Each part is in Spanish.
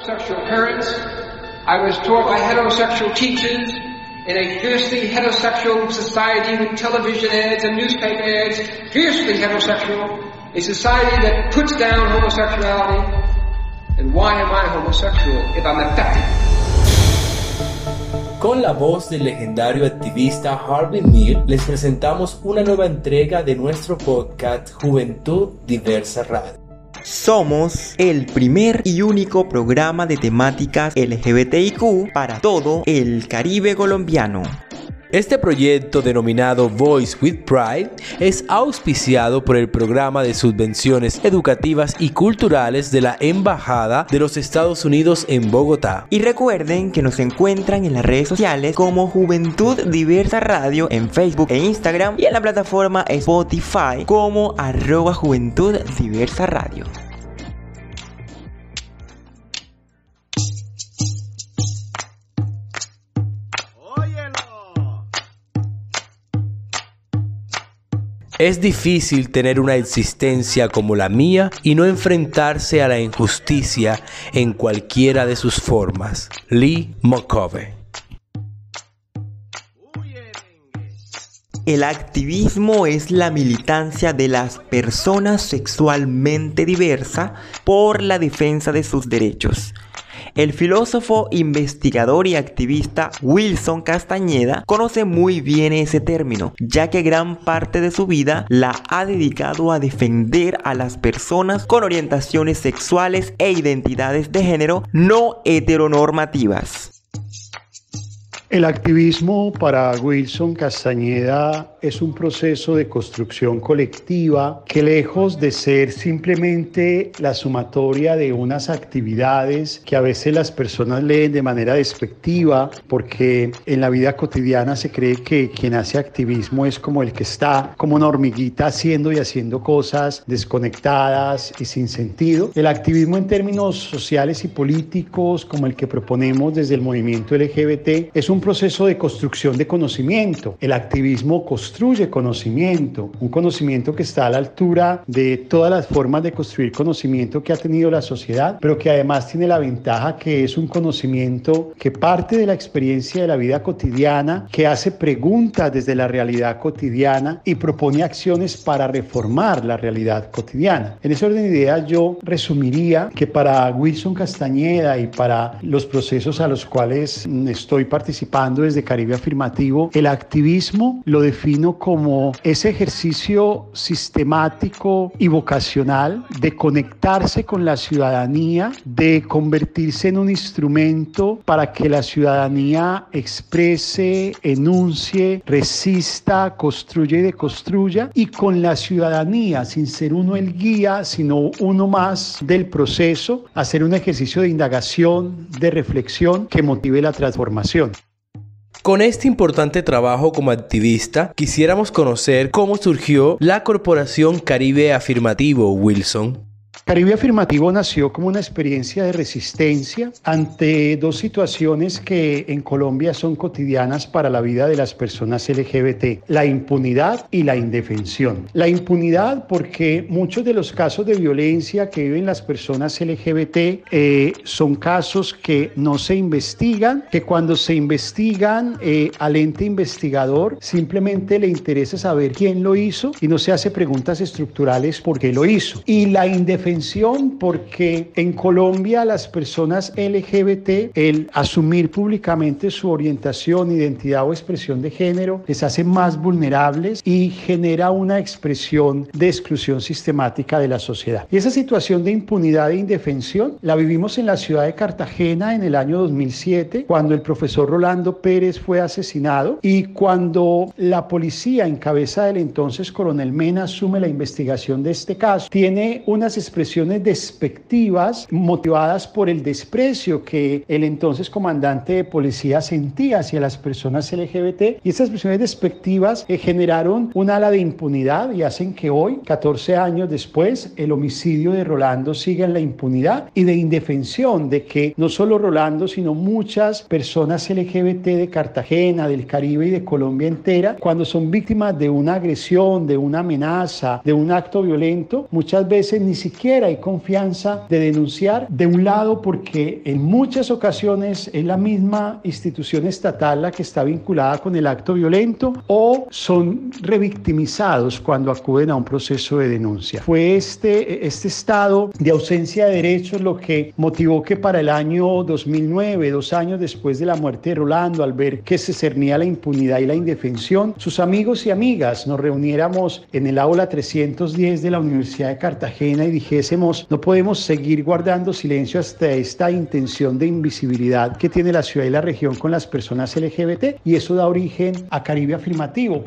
Homosexual parents. I was taught by heterosexual teachers in a fiercely heterosexual society with television ads and newspaper ads, fiercely heterosexual, a society that puts down homosexuality. And why am I homosexual if I'm affected? Con la voz del legendario activista Harvey Milk les presentamos una nueva entrega de nuestro podcast Juventud Diversa Radio. Somos el primer y único programa de temáticas LGBTIQ para todo el Caribe colombiano. Este proyecto denominado Voice with Pride es auspiciado por el programa de subvenciones educativas y culturales de la Embajada de los Estados Unidos en Bogotá. Y recuerden que nos encuentran en las redes sociales como Juventud Diversa Radio en Facebook e Instagram y en la plataforma Spotify como arroba Juventud Diversa Radio. Es difícil tener una existencia como la mía y no enfrentarse a la injusticia en cualquiera de sus formas. Lee McCovey. El activismo es la militancia de las personas sexualmente diversas por la defensa de sus derechos. El filósofo, investigador y activista Wilson Castañeda conoce muy bien ese término, ya que gran parte de su vida la ha dedicado a defender a las personas con orientaciones sexuales e identidades de género no heteronormativas. El activismo para Wilson Castañeda es un proceso de construcción colectiva que lejos de ser simplemente la sumatoria de unas actividades que a veces las personas leen de manera despectiva porque en la vida cotidiana se cree que quien hace activismo es como el que está como una hormiguita haciendo y haciendo cosas desconectadas y sin sentido. El activismo en términos sociales y políticos como el que proponemos desde el movimiento LGBT es un proceso de construcción de conocimiento. El activismo construye conocimiento, un conocimiento que está a la altura de todas las formas de construir conocimiento que ha tenido la sociedad, pero que además tiene la ventaja que es un conocimiento que parte de la experiencia de la vida cotidiana, que hace preguntas desde la realidad cotidiana y propone acciones para reformar la realidad cotidiana. En ese orden de ideas yo resumiría que para Wilson Castañeda y para los procesos a los cuales estoy participando, desde Caribe Afirmativo, el activismo lo defino como ese ejercicio sistemático y vocacional de conectarse con la ciudadanía, de convertirse en un instrumento para que la ciudadanía exprese, enuncie, resista, construya y deconstruya, y con la ciudadanía, sin ser uno el guía, sino uno más del proceso, hacer un ejercicio de indagación, de reflexión que motive la transformación. Con este importante trabajo como activista, quisiéramos conocer cómo surgió la Corporación Caribe Afirmativo, Wilson. Caribe Afirmativo nació como una experiencia de resistencia ante dos situaciones que en Colombia son cotidianas para la vida de las personas LGBT, la impunidad y la indefensión. La impunidad porque muchos de los casos de violencia que viven las personas LGBT eh, son casos que no se investigan, que cuando se investigan eh, al ente investigador simplemente le interesa saber quién lo hizo y no se hace preguntas estructurales por qué lo hizo. Y la indefensión porque en Colombia las personas LGBT, el asumir públicamente su orientación, identidad o expresión de género, les hace más vulnerables y genera una expresión de exclusión sistemática de la sociedad. Y esa situación de impunidad e indefensión la vivimos en la ciudad de Cartagena en el año 2007, cuando el profesor Rolando Pérez fue asesinado y cuando la policía en cabeza del entonces coronel Mena asume la investigación de este caso, tiene unas expresiones despectivas motivadas por el desprecio que el entonces comandante de policía sentía hacia las personas LGBT y esas expresiones despectivas eh, generaron un ala de impunidad y hacen que hoy, 14 años después, el homicidio de Rolando siga en la impunidad y de indefensión de que no solo Rolando, sino muchas personas LGBT de Cartagena, del Caribe y de Colombia entera, cuando son víctimas de una agresión, de una amenaza, de un acto violento, muchas veces ni siquiera siquiera hay confianza de denunciar, de un lado porque en muchas ocasiones es la misma institución estatal la que está vinculada con el acto violento o son revictimizados cuando acuden a un proceso de denuncia. Fue este, este estado de ausencia de derechos lo que motivó que para el año 2009, dos años después de la muerte de Rolando, al ver que se cernía la impunidad y la indefensión, sus amigos y amigas nos reuniéramos en el aula 310 de la Universidad de Cartagena y no podemos seguir guardando silencio hasta esta intención de invisibilidad que tiene la ciudad y la región con las personas LGBT y eso da origen a Caribe Afirmativo.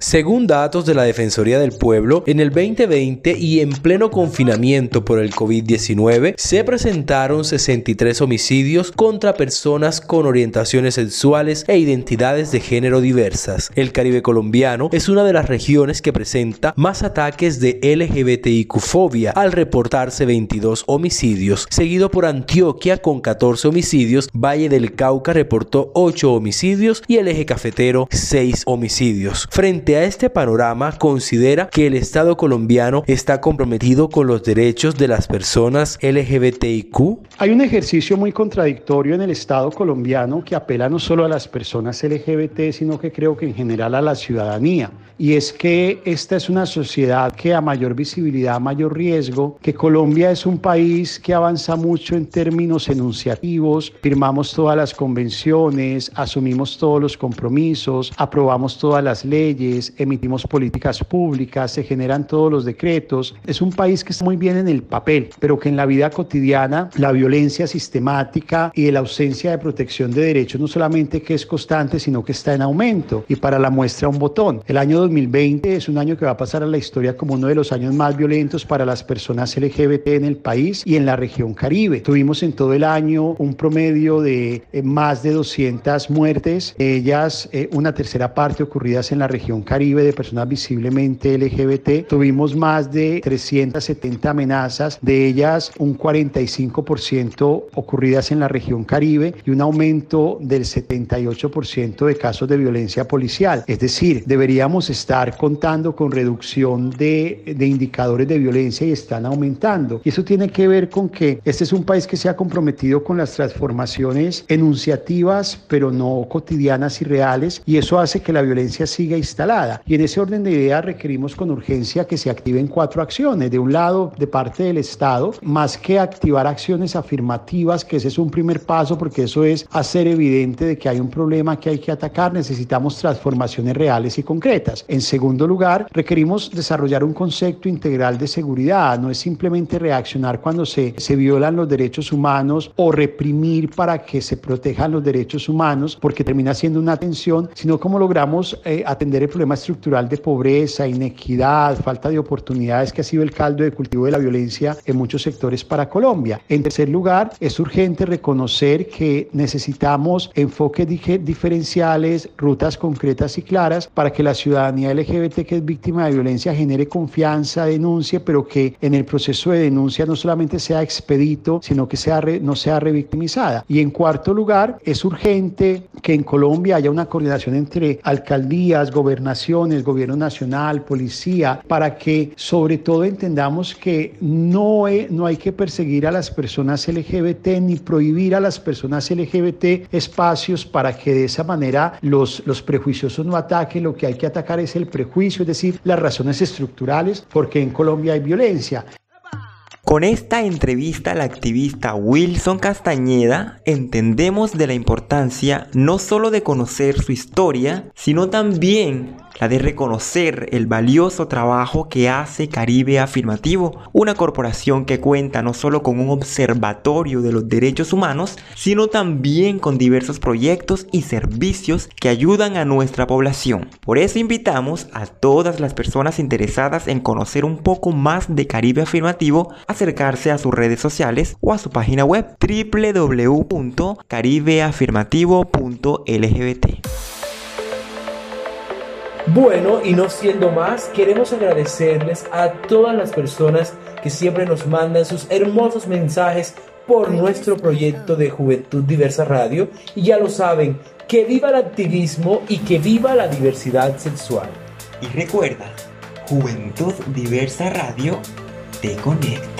Según datos de la Defensoría del Pueblo, en el 2020 y en pleno confinamiento por el COVID-19, se presentaron 63 homicidios contra personas con orientaciones sexuales e identidades de género diversas. El Caribe colombiano es una de las regiones que presenta más ataques de LGBTIQ-fobia al reportarse 22 homicidios, seguido por Antioquia con 14 homicidios, Valle del Cauca reportó 8 homicidios y el eje cafetero 6 homicidios. Frente a este panorama, considera que el Estado colombiano está comprometido con los derechos de las personas LGBTIQ? Hay un ejercicio muy contradictorio en el Estado colombiano que apela no solo a las personas LGBT, sino que creo que en general a la ciudadanía. Y es que esta es una sociedad que a mayor visibilidad, a mayor riesgo, que Colombia es un país que avanza mucho en términos enunciativos, firmamos todas las convenciones, asumimos todos los compromisos, aprobamos todas las leyes, emitimos políticas públicas, se generan todos los decretos. Es un país que está muy bien en el papel, pero que en la vida cotidiana la violencia sistemática y la ausencia de protección de derechos no solamente que es constante, sino que está en aumento. Y para la muestra un botón. El año 2020 es un año que va a pasar a la historia como uno de los años más violentos para las personas LGBT en el país y en la región Caribe. Tuvimos en todo el año un promedio de eh, más de 200 muertes, ellas eh, una tercera parte ocurridas en la región Caribe de personas visiblemente LGBT. Tuvimos más de 370 amenazas, de ellas un 45% ocurridas en la región Caribe y un aumento del 78% de casos de violencia policial. Es decir, deberíamos estar contando con reducción de, de indicadores de violencia y están aumentando. Y eso tiene que ver con que este es un país que se ha comprometido con las transformaciones enunciativas, pero no cotidianas y reales, y eso hace que la violencia siga instalada y en ese orden de ideas requerimos con urgencia que se activen cuatro acciones. De un lado, de parte del Estado, más que activar acciones afirmativas, que ese es un primer paso, porque eso es hacer evidente de que hay un problema que hay que atacar, necesitamos transformaciones reales y concretas. En segundo lugar, requerimos desarrollar un concepto integral de seguridad. No es simplemente reaccionar cuando se, se violan los derechos humanos o reprimir para que se protejan los derechos humanos, porque termina siendo una atención, sino cómo logramos eh, atender el problema estructural de pobreza, inequidad, falta de oportunidades que ha sido el caldo de cultivo de la violencia en muchos sectores para Colombia. En tercer lugar, es urgente reconocer que necesitamos enfoques diferenciales, rutas concretas y claras para que la ciudadanía LGBT que es víctima de violencia genere confianza, denuncie, pero que en el proceso de denuncia no solamente sea expedito, sino que sea no sea revictimizada. Y en cuarto lugar, es urgente que en Colombia haya una coordinación entre alcaldías, gobernaciones, gobierno nacional, policía, para que sobre todo entendamos que no, no hay que perseguir a las personas LGBT ni prohibir a las personas LGBT espacios para que de esa manera los, los prejuiciosos no ataquen. Lo que hay que atacar es el prejuicio, es decir, las razones estructurales, porque en Colombia hay violencia. Con esta entrevista al activista Wilson Castañeda entendemos de la importancia no solo de conocer su historia, sino también la de reconocer el valioso trabajo que hace Caribe Afirmativo, una corporación que cuenta no solo con un observatorio de los derechos humanos, sino también con diversos proyectos y servicios que ayudan a nuestra población. Por eso invitamos a todas las personas interesadas en conocer un poco más de Caribe Afirmativo a acercarse a sus redes sociales o a su página web www.caribeafirmativo.lgbt. Bueno, y no siendo más, queremos agradecerles a todas las personas que siempre nos mandan sus hermosos mensajes por nuestro proyecto de Juventud Diversa Radio. Y ya lo saben, que viva el activismo y que viva la diversidad sexual. Y recuerda, Juventud Diversa Radio te conecta.